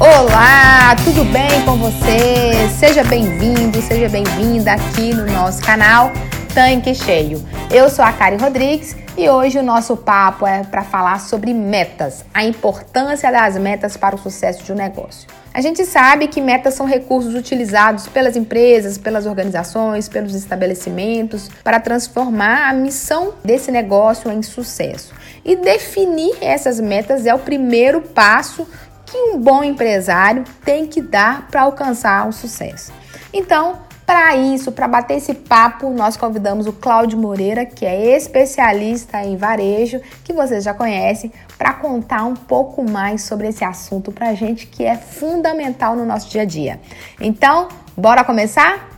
Olá, tudo bem com você? Seja bem-vindo, seja bem-vinda aqui no nosso canal Tanque Cheio. Eu sou a Karen Rodrigues e hoje o nosso papo é para falar sobre metas, a importância das metas para o sucesso de um negócio. A gente sabe que metas são recursos utilizados pelas empresas, pelas organizações, pelos estabelecimentos para transformar a missão desse negócio em sucesso. E definir essas metas é o primeiro passo que um bom empresário tem que dar para alcançar o sucesso. Então, para isso, para bater esse papo, nós convidamos o Cláudio Moreira, que é especialista em varejo, que vocês já conhecem, para contar um pouco mais sobre esse assunto para a gente que é fundamental no nosso dia a dia. Então, bora começar?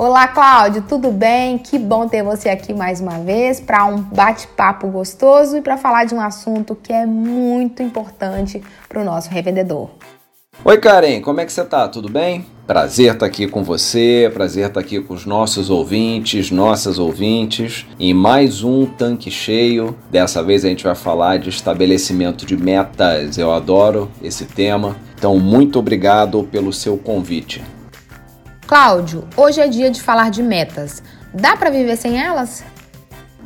Olá, Cláudio, tudo bem? Que bom ter você aqui mais uma vez para um bate-papo gostoso e para falar de um assunto que é muito importante para o nosso revendedor. Oi, Karen, como é que você tá? Tudo bem? Prazer estar tá aqui com você, prazer estar tá aqui com os nossos ouvintes, nossas ouvintes, em mais um tanque cheio. Dessa vez a gente vai falar de estabelecimento de metas. Eu adoro esse tema. Então, muito obrigado pelo seu convite. Cláudio, hoje é dia de falar de metas. Dá para viver sem elas?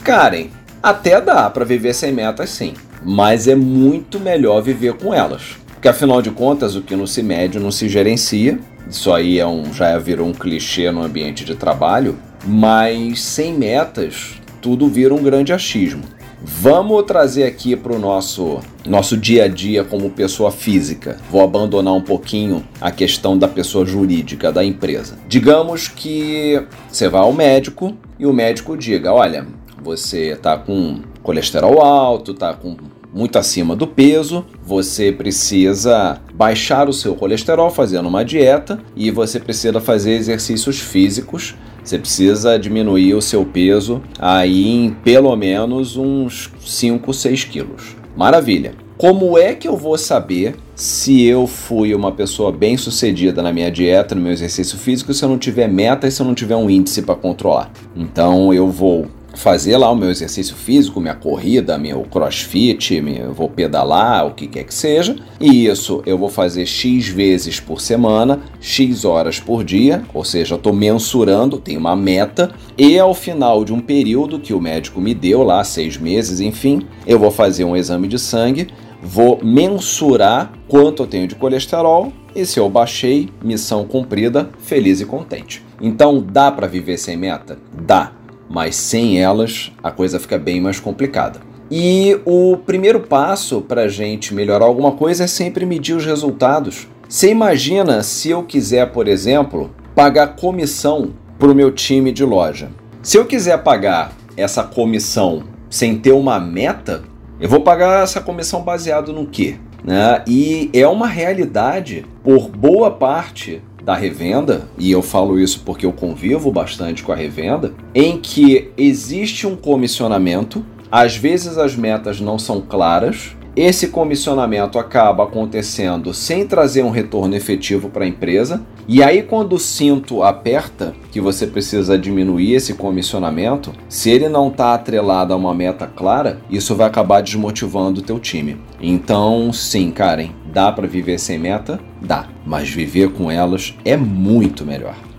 Karen, até dá para viver sem metas sim, mas é muito melhor viver com elas. Porque afinal de contas, o que não se mede não se gerencia. Isso aí é um, já virou um clichê no ambiente de trabalho, mas sem metas, tudo vira um grande achismo. Vamos trazer aqui para o nosso, nosso dia a dia como pessoa física. Vou abandonar um pouquinho a questão da pessoa jurídica da empresa. Digamos que você vai ao médico e o médico diga: olha, você está com colesterol alto, está com muito acima do peso, você precisa baixar o seu colesterol fazendo uma dieta e você precisa fazer exercícios físicos você precisa diminuir o seu peso aí em pelo menos uns 5, 6 quilos. Maravilha! Como é que eu vou saber se eu fui uma pessoa bem sucedida na minha dieta, no meu exercício físico, se eu não tiver meta e se eu não tiver um índice para controlar? Então eu vou fazer lá o meu exercício físico, minha corrida, meu crossfit, eu vou pedalar, o que quer que seja, e isso eu vou fazer X vezes por semana, X horas por dia, ou seja, estou mensurando, tenho uma meta, e ao final de um período que o médico me deu lá, seis meses, enfim, eu vou fazer um exame de sangue, vou mensurar quanto eu tenho de colesterol e se eu baixei, missão cumprida, feliz e contente. Então dá para viver sem meta? Dá mas sem elas a coisa fica bem mais complicada. E o primeiro passo para a gente melhorar alguma coisa é sempre medir os resultados. Você imagina se eu quiser, por exemplo, pagar comissão para o meu time de loja. Se eu quiser pagar essa comissão sem ter uma meta, eu vou pagar essa comissão baseado no quê? Né? E é uma realidade por boa parte da revenda, e eu falo isso porque eu convivo bastante com a revenda, em que existe um comissionamento, às vezes as metas não são claras, esse comissionamento acaba acontecendo sem trazer um retorno efetivo para a empresa. E aí, quando o cinto aperta, que você precisa diminuir esse comissionamento, se ele não está atrelado a uma meta clara, isso vai acabar desmotivando o teu time. Então, sim, Karen, dá para viver sem meta? Dá, mas viver com elas é muito melhor.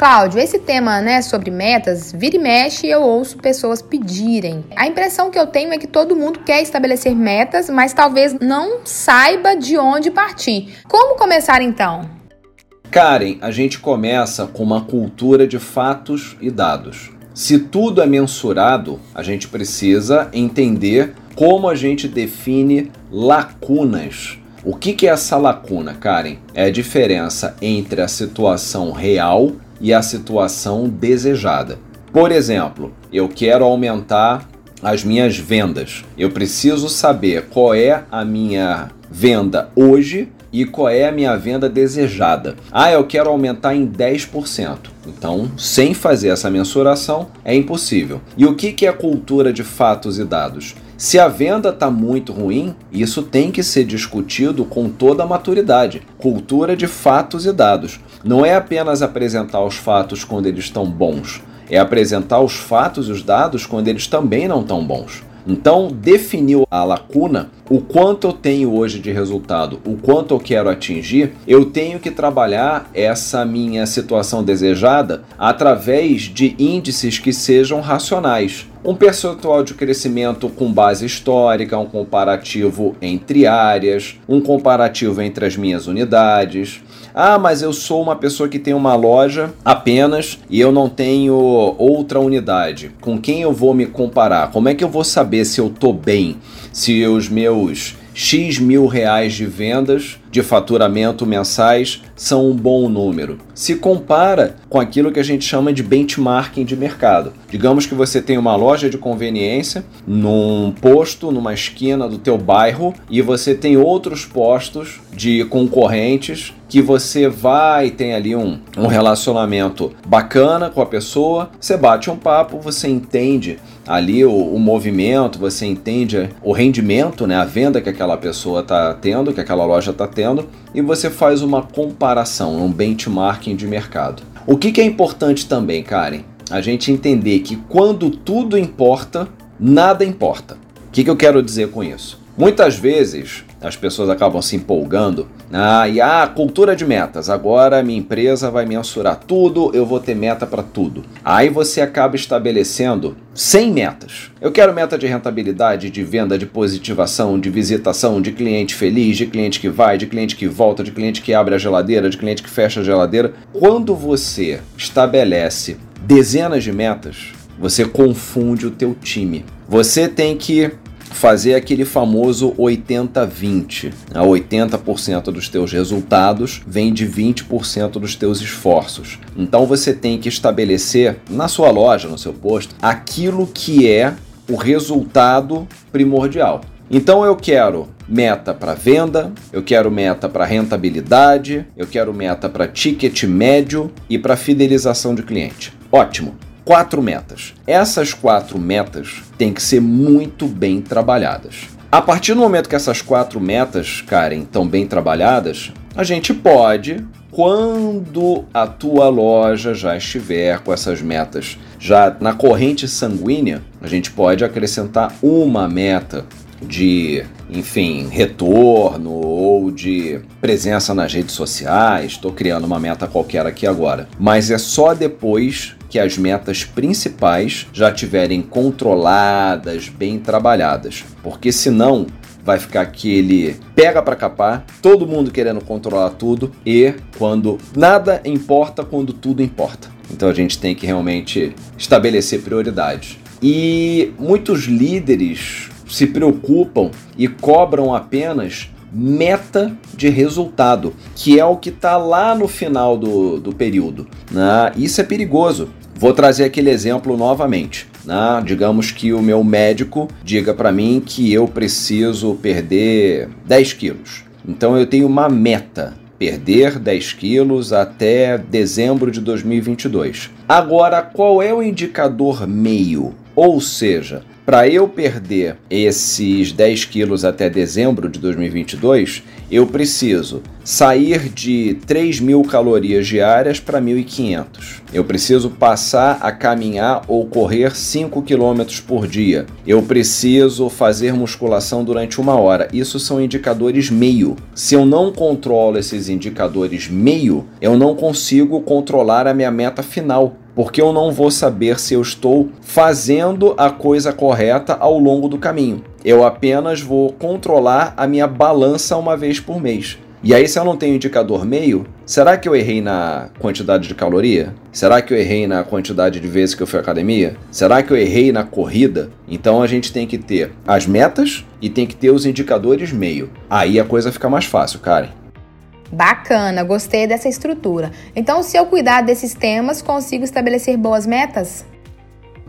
Cláudio, esse tema, né, sobre metas, vira e mexe eu ouço pessoas pedirem. A impressão que eu tenho é que todo mundo quer estabelecer metas, mas talvez não saiba de onde partir. Como começar então? Karen, a gente começa com uma cultura de fatos e dados. Se tudo é mensurado, a gente precisa entender como a gente define lacunas. O que, que é essa lacuna, Karen? É a diferença entre a situação real e a situação desejada. Por exemplo, eu quero aumentar as minhas vendas. Eu preciso saber qual é a minha venda hoje e qual é a minha venda desejada. Ah, eu quero aumentar em 10%. Então, sem fazer essa mensuração, é impossível. E o que é cultura de fatos e dados? Se a venda está muito ruim, isso tem que ser discutido com toda a maturidade. Cultura de fatos e dados. Não é apenas apresentar os fatos quando eles estão bons, é apresentar os fatos e os dados quando eles também não estão bons. Então, definiu a lacuna, o quanto eu tenho hoje de resultado, o quanto eu quero atingir, eu tenho que trabalhar essa minha situação desejada através de índices que sejam racionais. Um percentual de crescimento com base histórica, um comparativo entre áreas, um comparativo entre as minhas unidades. Ah, mas eu sou uma pessoa que tem uma loja apenas e eu não tenho outra unidade. Com quem eu vou me comparar? Como é que eu vou saber se eu tô bem? Se os meus X mil reais de vendas de faturamento mensais são um bom número. Se compara com aquilo que a gente chama de benchmarking de mercado. Digamos que você tem uma loja de conveniência num posto, numa esquina do teu bairro e você tem outros postos de concorrentes que você vai tem ali um, um relacionamento bacana com a pessoa, você bate um papo, você entende ali o, o, movimento, você entende o rendimento, né, a venda que aquela pessoa está tendo, que aquela loja está tendo, e você faz uma comparação, um benchmarking de mercado. O que, que é importante também, Karen? A gente entender que quando tudo importa, nada importa. O que, que eu quero dizer com isso? Muitas vezes as pessoas acabam se empolgando. Ah, e a ah, cultura de metas. Agora minha empresa vai mensurar tudo, eu vou ter meta para tudo. Aí você acaba estabelecendo 100 metas. Eu quero meta de rentabilidade, de venda, de positivação, de visitação, de cliente feliz, de cliente que vai, de cliente que volta, de cliente que abre a geladeira, de cliente que fecha a geladeira. Quando você estabelece dezenas de metas, você confunde o teu time. Você tem que fazer aquele famoso 80-20. 80% dos teus resultados vem de 20% dos teus esforços. Então você tem que estabelecer na sua loja, no seu posto, aquilo que é o resultado primordial. Então eu quero meta para venda, eu quero meta para rentabilidade, eu quero meta para ticket médio e para fidelização de cliente. Ótimo quatro metas. Essas quatro metas têm que ser muito bem trabalhadas. A partir do momento que essas quatro metas, Karen, estão bem trabalhadas, a gente pode, quando a tua loja já estiver com essas metas já na corrente sanguínea, a gente pode acrescentar uma meta de, enfim, retorno ou de presença nas redes sociais. Estou criando uma meta qualquer aqui agora. Mas é só depois que as metas principais já tiverem controladas, bem trabalhadas. Porque senão vai ficar aquele pega para capar, todo mundo querendo controlar tudo e quando nada importa, quando tudo importa. Então a gente tem que realmente estabelecer prioridades. E muitos líderes se preocupam e cobram apenas meta de resultado, que é o que está lá no final do, do período. Né? Isso é perigoso. Vou trazer aquele exemplo novamente. Né? Digamos que o meu médico diga para mim que eu preciso perder 10 quilos. Então eu tenho uma meta perder 10 quilos até dezembro de 2022. Agora, qual é o indicador meio? Ou seja, para eu perder esses 10 quilos até dezembro de 2022, eu preciso sair de 3 mil calorias diárias para 1.500. Eu preciso passar a caminhar ou correr 5 quilômetros por dia. Eu preciso fazer musculação durante uma hora. Isso são indicadores meio. Se eu não controlo esses indicadores meio, eu não consigo controlar a minha meta final porque eu não vou saber se eu estou fazendo a coisa correta ao longo do caminho. Eu apenas vou controlar a minha balança uma vez por mês. E aí, se eu não tenho indicador meio, será que eu errei na quantidade de caloria? Será que eu errei na quantidade de vezes que eu fui à academia? Será que eu errei na corrida? Então a gente tem que ter as metas e tem que ter os indicadores meio. Aí a coisa fica mais fácil, Karen. Bacana, gostei dessa estrutura. Então, se eu cuidar desses temas, consigo estabelecer boas metas?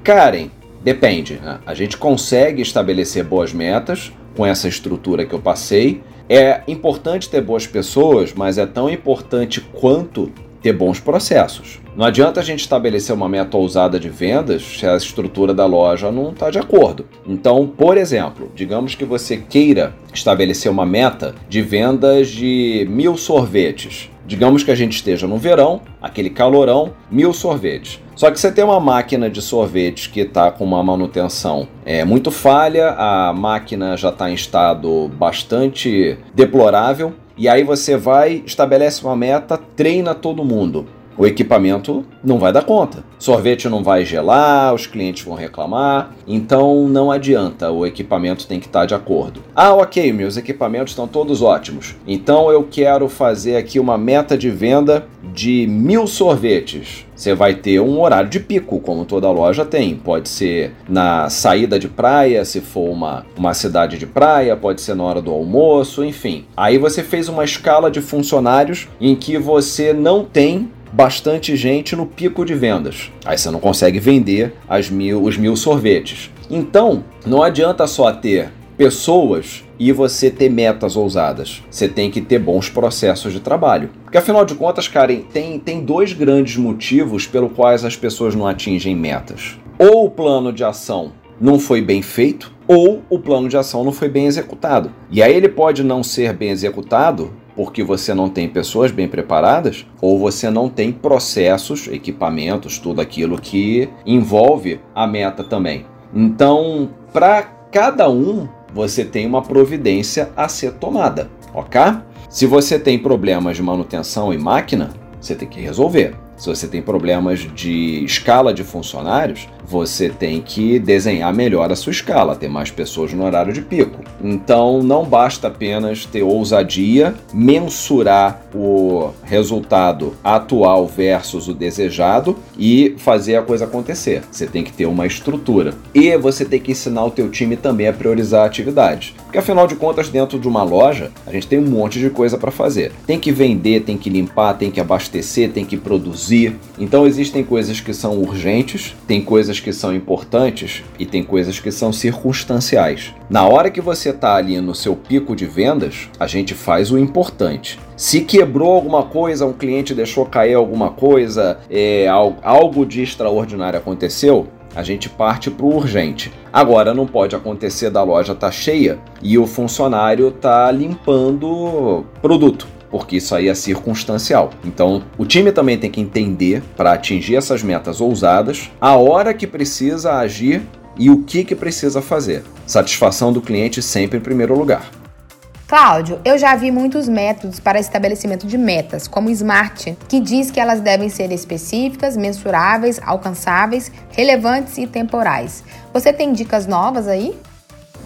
Karen, depende. Né? A gente consegue estabelecer boas metas com essa estrutura que eu passei. É importante ter boas pessoas, mas é tão importante quanto ter bons processos. Não adianta a gente estabelecer uma meta ousada de vendas se a estrutura da loja não está de acordo. Então, por exemplo, digamos que você queira estabelecer uma meta de vendas de mil sorvetes. Digamos que a gente esteja no verão, aquele calorão, mil sorvetes. Só que você tem uma máquina de sorvetes que está com uma manutenção é, muito falha, a máquina já está em estado bastante deplorável, e aí você vai, estabelece uma meta, treina todo mundo. O equipamento não vai dar conta. Sorvete não vai gelar, os clientes vão reclamar, então não adianta, o equipamento tem que estar de acordo. Ah, ok, meus equipamentos estão todos ótimos. Então eu quero fazer aqui uma meta de venda de mil sorvetes. Você vai ter um horário de pico, como toda loja tem. Pode ser na saída de praia, se for uma, uma cidade de praia, pode ser na hora do almoço, enfim. Aí você fez uma escala de funcionários em que você não tem bastante gente no pico de vendas. Aí você não consegue vender mil, os mil sorvetes. Então, não adianta só ter pessoas e você ter metas ousadas. Você tem que ter bons processos de trabalho. Porque afinal de contas, Karen, tem, tem dois grandes motivos pelos quais as pessoas não atingem metas. Ou o plano de ação não foi bem feito, ou o plano de ação não foi bem executado. E aí ele pode não ser bem executado porque você não tem pessoas bem preparadas ou você não tem processos, equipamentos, tudo aquilo que envolve a meta também. Então, para cada um, você tem uma providência a ser tomada, ok? Se você tem problemas de manutenção e máquina, você tem que resolver. Se você tem problemas de escala de funcionários, você tem que desenhar melhor a sua escala, ter mais pessoas no horário de pico. Então não basta apenas ter ousadia, mensurar o resultado atual versus o desejado e fazer a coisa acontecer. Você tem que ter uma estrutura. E você tem que ensinar o teu time também a priorizar atividades. Porque afinal de contas, dentro de uma loja, a gente tem um monte de coisa para fazer. Tem que vender, tem que limpar, tem que abastecer, tem que produzir. Então existem coisas que são urgentes, tem coisas que são importantes e tem coisas que são circunstanciais. Na hora que você está ali no seu pico de vendas, a gente faz o importante. Se quebrou alguma coisa, um cliente deixou cair alguma coisa, é, algo de extraordinário aconteceu, a gente parte para o urgente. Agora não pode acontecer da loja tá cheia e o funcionário tá limpando produto porque isso aí é circunstancial. Então, o time também tem que entender para atingir essas metas ousadas, a hora que precisa agir e o que que precisa fazer. Satisfação do cliente sempre em primeiro lugar. Cláudio, eu já vi muitos métodos para estabelecimento de metas, como o SMART, que diz que elas devem ser específicas, mensuráveis, alcançáveis, relevantes e temporais. Você tem dicas novas aí?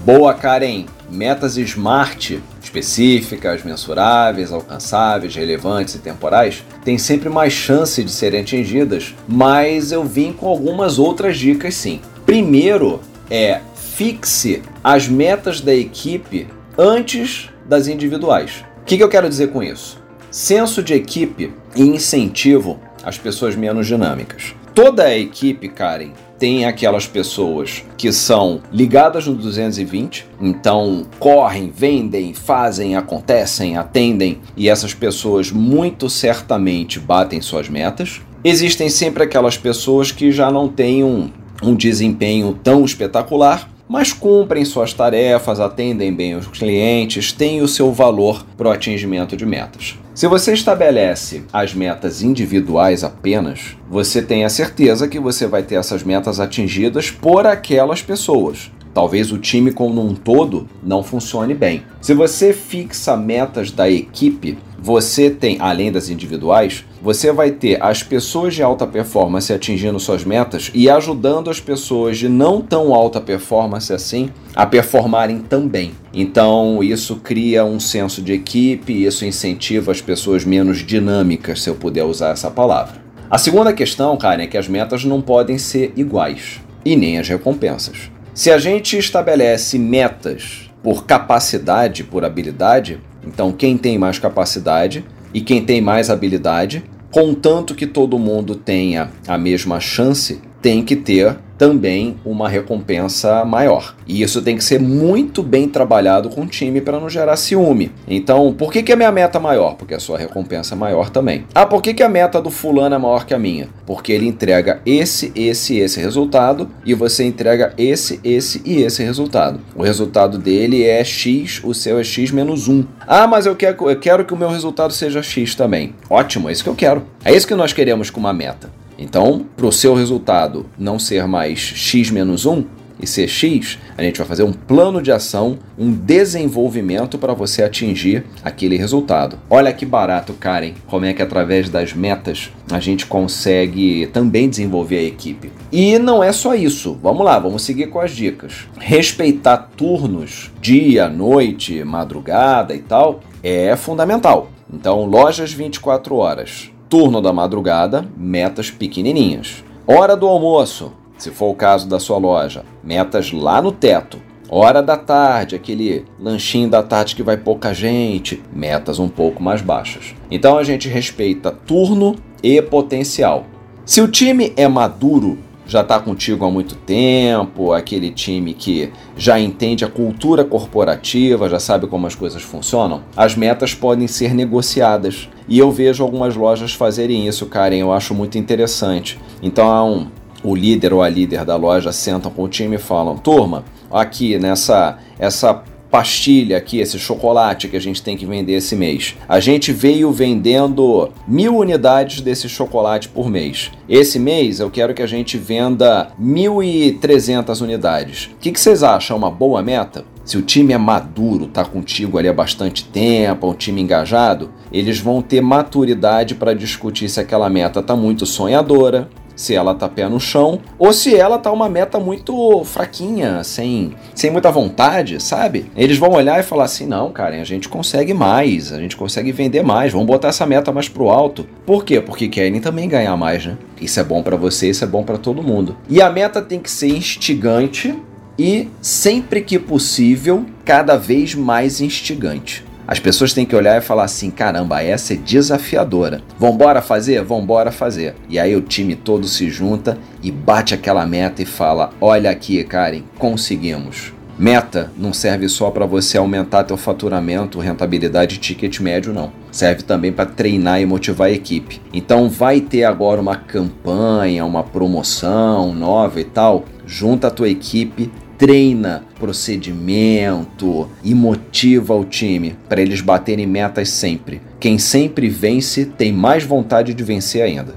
Boa, Karen! Metas SMART, específicas, mensuráveis, alcançáveis, relevantes e temporais, têm sempre mais chance de serem atingidas, mas eu vim com algumas outras dicas sim. Primeiro é fixe as metas da equipe antes das individuais. O que, que eu quero dizer com isso? Senso de equipe e incentivo às pessoas menos dinâmicas. Toda a equipe, Karen, tem aquelas pessoas que são ligadas no 220, então correm, vendem, fazem, acontecem, atendem e essas pessoas muito certamente batem suas metas. Existem sempre aquelas pessoas que já não têm um, um desempenho tão espetacular, mas cumprem suas tarefas, atendem bem os clientes, têm o seu valor para o atingimento de metas. Se você estabelece as metas individuais apenas, você tem a certeza que você vai ter essas metas atingidas por aquelas pessoas. Talvez o time como um todo não funcione bem. Se você fixa metas da equipe, você tem, além das individuais, você vai ter as pessoas de alta performance atingindo suas metas e ajudando as pessoas de não tão alta performance assim a performarem também. Então, isso cria um senso de equipe, isso incentiva as pessoas menos dinâmicas, se eu puder usar essa palavra. A segunda questão, cara, é que as metas não podem ser iguais e nem as recompensas. Se a gente estabelece metas por capacidade, por habilidade, então quem tem mais capacidade e quem tem mais habilidade, contanto que todo mundo tenha a mesma chance, tem que ter também uma recompensa maior. E isso tem que ser muito bem trabalhado com o time para não gerar ciúme. Então, por que, que a minha meta é maior? Porque a sua recompensa é maior também. Ah, por que, que a meta do fulano é maior que a minha? Porque ele entrega esse, esse esse resultado e você entrega esse, esse e esse resultado. O resultado dele é x, o seu é x menos 1. Ah, mas eu quero, eu quero que o meu resultado seja x também. Ótimo, é isso que eu quero. É isso que nós queremos com uma meta. Então, para o seu resultado não ser mais x menos 1 e ser x, a gente vai fazer um plano de ação, um desenvolvimento para você atingir aquele resultado. Olha que barato, Karen, como é que através das metas a gente consegue também desenvolver a equipe. E não é só isso. Vamos lá, vamos seguir com as dicas. Respeitar turnos, dia, noite, madrugada e tal, é fundamental. Então, lojas 24 horas Turno da madrugada, metas pequenininhas. Hora do almoço, se for o caso da sua loja, metas lá no teto. Hora da tarde, aquele lanchinho da tarde que vai pouca gente, metas um pouco mais baixas. Então a gente respeita turno e potencial. Se o time é maduro, já está contigo há muito tempo, aquele time que já entende a cultura corporativa, já sabe como as coisas funcionam, as metas podem ser negociadas. E eu vejo algumas lojas fazerem isso, Karen, eu acho muito interessante. Então, o líder ou a líder da loja sentam com o time e falam: turma, aqui nessa essa pastilha aqui, esse chocolate que a gente tem que vender esse mês. A gente veio vendendo mil unidades desse chocolate por mês. Esse mês eu quero que a gente venda 1.300 unidades. O que, que vocês acham? Uma boa meta? Se o time é maduro, tá contigo ali há bastante tempo, é um time engajado, eles vão ter maturidade para discutir se aquela meta tá muito sonhadora, se ela tá pé no chão ou se ela tá uma meta muito fraquinha, sem, sem muita vontade, sabe? Eles vão olhar e falar assim: não, cara, a gente consegue mais, a gente consegue vender mais, vamos botar essa meta mais pro alto. Por quê? Porque querem também ganhar mais, né? Isso é bom para você, isso é bom para todo mundo. E a meta tem que ser instigante e, sempre que possível, cada vez mais instigante. As pessoas têm que olhar e falar assim: caramba, essa é desafiadora. Vambora fazer? Vambora fazer. E aí o time todo se junta e bate aquela meta e fala: olha aqui, Karen, conseguimos. Meta não serve só para você aumentar teu faturamento, rentabilidade e ticket médio, não. Serve também para treinar e motivar a equipe. Então vai ter agora uma campanha, uma promoção nova e tal. Junta a tua equipe, treina procedimento e motiva o time para eles baterem metas sempre. Quem sempre vence tem mais vontade de vencer ainda.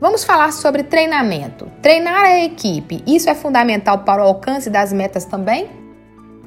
Vamos falar sobre treinamento. Treinar a equipe, isso é fundamental para o alcance das metas também?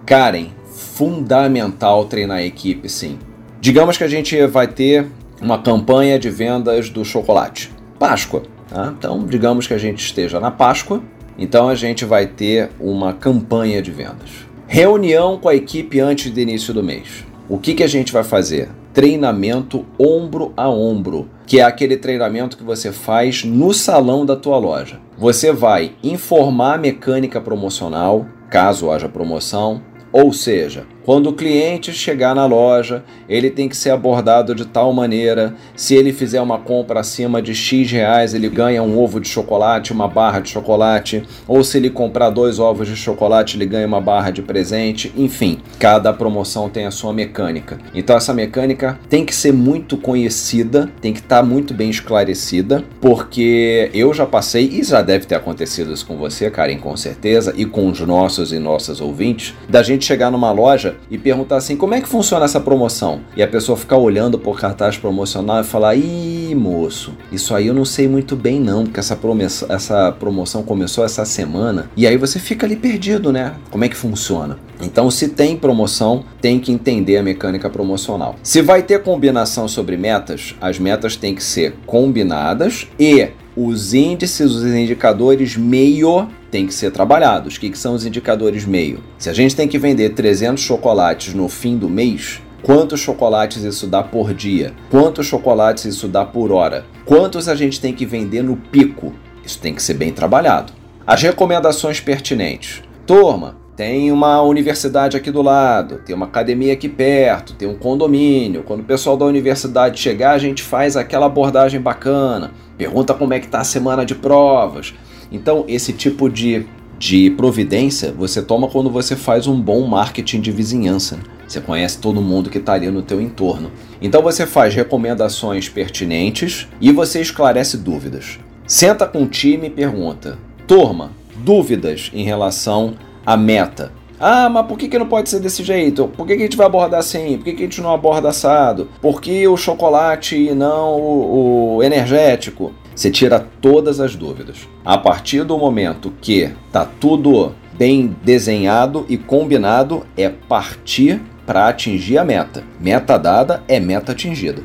Karen, fundamental treinar a equipe, sim. Digamos que a gente vai ter uma campanha de vendas do chocolate. Páscoa. Tá? Então, digamos que a gente esteja na Páscoa então a gente vai ter uma campanha de vendas. Reunião com a equipe antes do início do mês. O que, que a gente vai fazer? Treinamento ombro a ombro, que é aquele treinamento que você faz no salão da tua loja. Você vai informar a mecânica promocional, caso haja promoção, ou seja, quando o cliente chegar na loja, ele tem que ser abordado de tal maneira: se ele fizer uma compra acima de X reais, ele ganha um ovo de chocolate, uma barra de chocolate, ou se ele comprar dois ovos de chocolate, ele ganha uma barra de presente. Enfim, cada promoção tem a sua mecânica. Então, essa mecânica tem que ser muito conhecida, tem que estar tá muito bem esclarecida, porque eu já passei, e já deve ter acontecido isso com você, Karen, com certeza, e com os nossos e nossas ouvintes, da gente chegar numa loja e perguntar assim: como é que funciona essa promoção? E a pessoa ficar olhando por cartaz promocional e falar: ih, moço, isso aí eu não sei muito bem não, porque essa, promessa, essa promoção começou essa semana. E aí você fica ali perdido, né? Como é que funciona? Então, se tem promoção, tem que entender a mecânica promocional. Se vai ter combinação sobre metas, as metas têm que ser combinadas e os índices, os indicadores meio têm que ser trabalhados. O que, que são os indicadores meio? Se a gente tem que vender 300 chocolates no fim do mês, quantos chocolates isso dá por dia? Quantos chocolates isso dá por hora? Quantos a gente tem que vender no pico? Isso tem que ser bem trabalhado. As recomendações pertinentes. Turma, tem uma universidade aqui do lado, tem uma academia aqui perto, tem um condomínio. Quando o pessoal da universidade chegar, a gente faz aquela abordagem bacana, pergunta como é que tá a semana de provas. Então, esse tipo de, de providência você toma quando você faz um bom marketing de vizinhança. Né? Você conhece todo mundo que está ali no teu entorno. Então você faz recomendações pertinentes e você esclarece dúvidas. Senta com o time e pergunta: Turma, dúvidas em relação à meta. Ah, mas por que, que não pode ser desse jeito? Por que, que a gente vai abordar assim? Por que, que a gente não aborda assado? Por que o chocolate e não o, o energético? Você tira todas as dúvidas. A partir do momento que tá tudo bem desenhado e combinado, é partir para atingir a meta. Meta dada é meta atingida.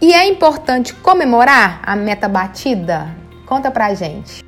E é importante comemorar a meta batida? Conta pra gente.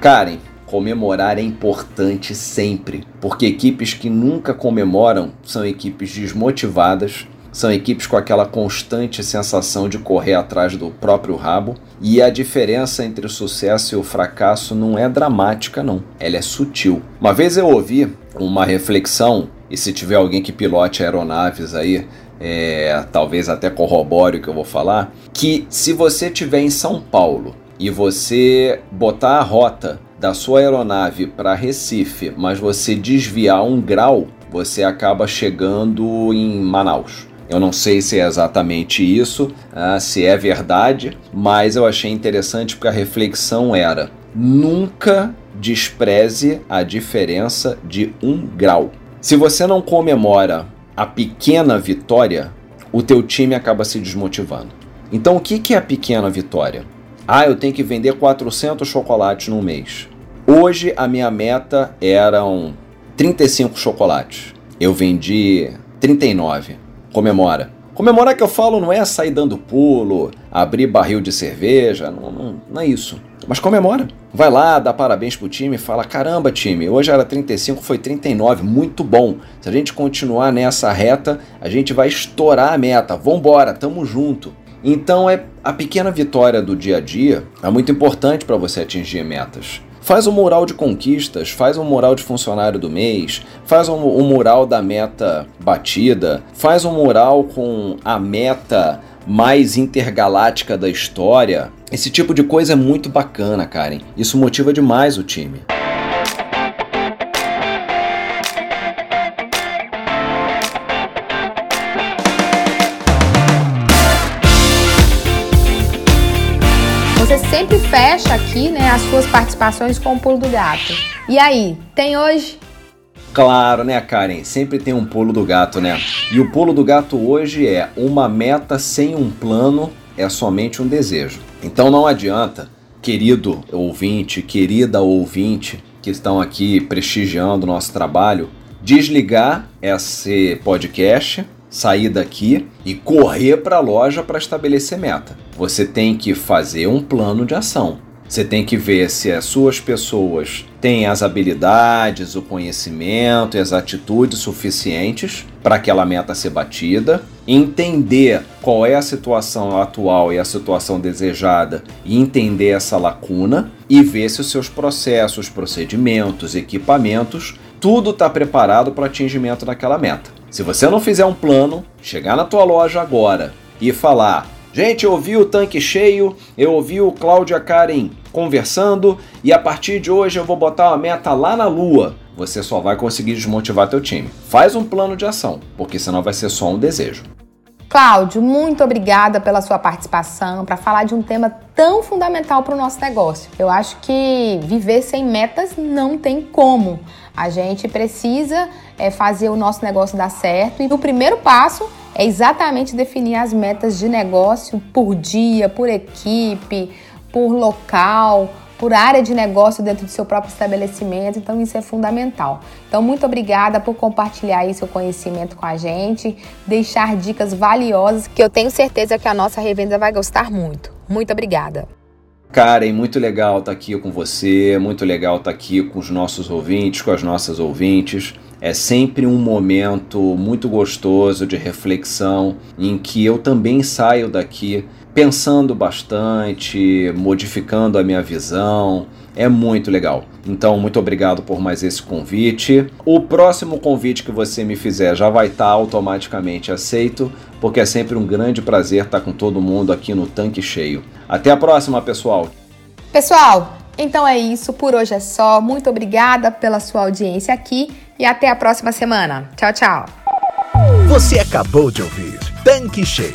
Karen, Comemorar é importante sempre, porque equipes que nunca comemoram são equipes desmotivadas, são equipes com aquela constante sensação de correr atrás do próprio rabo, e a diferença entre o sucesso e o fracasso não é dramática, não, ela é sutil. Uma vez eu ouvi uma reflexão, e se tiver alguém que pilote aeronaves aí, é, talvez até corrobore o que eu vou falar, que se você estiver em São Paulo e você botar a rota da sua aeronave para Recife, mas você desviar um grau, você acaba chegando em Manaus. Eu não sei se é exatamente isso, uh, se é verdade, mas eu achei interessante porque a reflexão era: nunca despreze a diferença de um grau. Se você não comemora a pequena vitória, o teu time acaba se desmotivando. Então, o que é a pequena vitória? Ah, eu tenho que vender 400 chocolates no mês. Hoje a minha meta eram 35 chocolates. Eu vendi 39. Comemora. Comemorar que eu falo não é sair dando pulo, abrir barril de cerveja, não, não, não é isso. Mas comemora. Vai lá, dá parabéns pro time fala: caramba, time, hoje era 35, foi 39, muito bom. Se a gente continuar nessa reta, a gente vai estourar a meta. Vambora, tamo junto. Então é a pequena vitória do dia a dia é muito importante para você atingir metas. Faz um mural de conquistas, faz um mural de funcionário do mês, faz um, um mural da meta batida, faz um mural com a meta mais intergaláctica da história. Esse tipo de coisa é muito bacana, Karen. Isso motiva demais o time. sempre fecha aqui, né, as suas participações com o pulo do gato. E aí, tem hoje? Claro, né, Karen? Sempre tem um pulo do gato, né? E o pulo do gato hoje é uma meta sem um plano é somente um desejo. Então não adianta, querido ouvinte, querida ouvinte que estão aqui prestigiando o nosso trabalho, desligar esse podcast sair daqui e correr para a loja para estabelecer meta. Você tem que fazer um plano de ação. Você tem que ver se as suas pessoas têm as habilidades, o conhecimento e as atitudes suficientes para aquela meta ser batida, entender qual é a situação atual e a situação desejada e entender essa lacuna e ver se os seus processos, procedimentos, equipamentos, tudo está preparado para atingimento daquela meta. Se você não fizer um plano, chegar na tua loja agora e falar: "Gente, eu ouvi o tanque cheio, eu ouvi o Cláudia Karen conversando e a partir de hoje eu vou botar uma meta lá na lua". Você só vai conseguir desmotivar teu time. Faz um plano de ação, porque senão vai ser só um desejo. Cláudio, muito obrigada pela sua participação para falar de um tema tão fundamental para o nosso negócio. Eu acho que viver sem metas não tem como. A gente precisa é, fazer o nosso negócio dar certo e o primeiro passo é exatamente definir as metas de negócio por dia, por equipe, por local, por área de negócio dentro do seu próprio estabelecimento, então isso é fundamental. Então, muito obrigada por compartilhar aí seu conhecimento com a gente, deixar dicas valiosas que eu tenho certeza que a nossa revenda vai gostar muito. Muito obrigada. Karen, muito legal estar aqui com você, muito legal estar aqui com os nossos ouvintes, com as nossas ouvintes. É sempre um momento muito gostoso de reflexão em que eu também saio daqui pensando bastante, modificando a minha visão. É muito legal. Então, muito obrigado por mais esse convite. O próximo convite que você me fizer já vai estar automaticamente aceito, porque é sempre um grande prazer estar com todo mundo aqui no Tanque Cheio. Até a próxima, pessoal! Pessoal, Então é isso, por hoje é só. Muito obrigada pela sua audiência aqui e até a próxima semana. Tchau, tchau. Você acabou de ouvir Tanque Cheio,